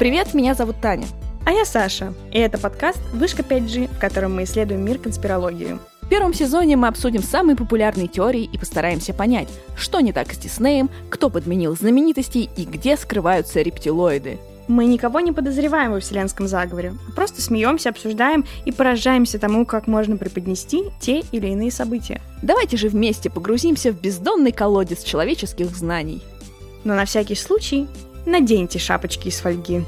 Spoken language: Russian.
Привет, меня зовут Таня. А я Саша, и это подкаст «Вышка 5G», в котором мы исследуем мир конспирологии. В первом сезоне мы обсудим самые популярные теории и постараемся понять, что не так с Диснеем, кто подменил знаменитостей и где скрываются рептилоиды. Мы никого не подозреваем во вселенском заговоре, а просто смеемся, обсуждаем и поражаемся тому, как можно преподнести те или иные события. Давайте же вместе погрузимся в бездонный колодец человеческих знаний. Но на всякий случай наденьте шапочки из фольги.